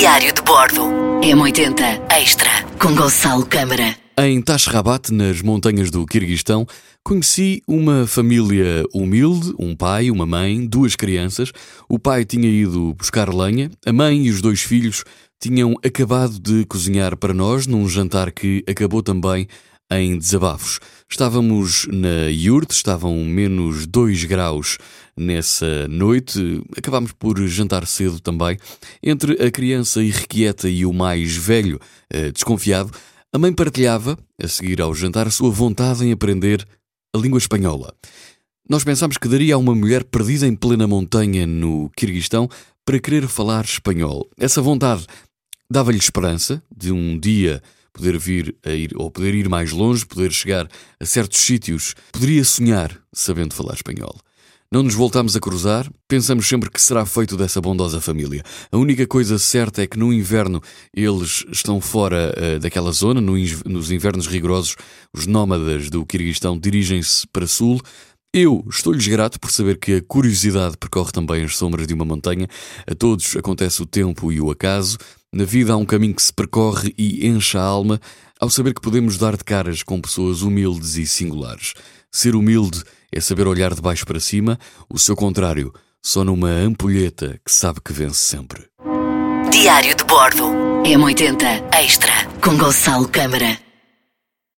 Diário de Bordo. M80 Extra com Gonçalo Câmara. Em Tashrabat, nas montanhas do Quirguistão, conheci uma família humilde, um pai, uma mãe, duas crianças. O pai tinha ido buscar lenha, a mãe e os dois filhos tinham acabado de cozinhar para nós num jantar que acabou também em desabafos. Estávamos na yurte, estavam menos 2 graus nessa noite. Acabámos por jantar cedo também. Entre a criança irrequieta e o mais velho, eh, desconfiado, a mãe partilhava, a seguir ao jantar, a sua vontade em aprender a língua espanhola. Nós pensámos que daria a uma mulher perdida em plena montanha no Quirguistão para querer falar espanhol. Essa vontade dava-lhe esperança de um dia poder vir a ir, ou poder ir mais longe, poder chegar a certos sítios, poderia sonhar sabendo falar espanhol. Não nos voltamos a cruzar, pensamos sempre que será feito dessa bondosa família. A única coisa certa é que no inverno eles estão fora uh, daquela zona, no, nos invernos rigorosos, os nómadas do Quirguistão dirigem-se para sul. Eu estou-lhes grato por saber que a curiosidade percorre também as sombras de uma montanha. A todos acontece o tempo e o acaso. Na vida há um caminho que se percorre e enche a alma ao saber que podemos dar de caras com pessoas humildes e singulares. Ser humilde é saber olhar de baixo para cima, o seu contrário, só numa ampulheta que sabe que vence sempre. Diário de Bordo. M80 Extra com Gonçalo Câmara.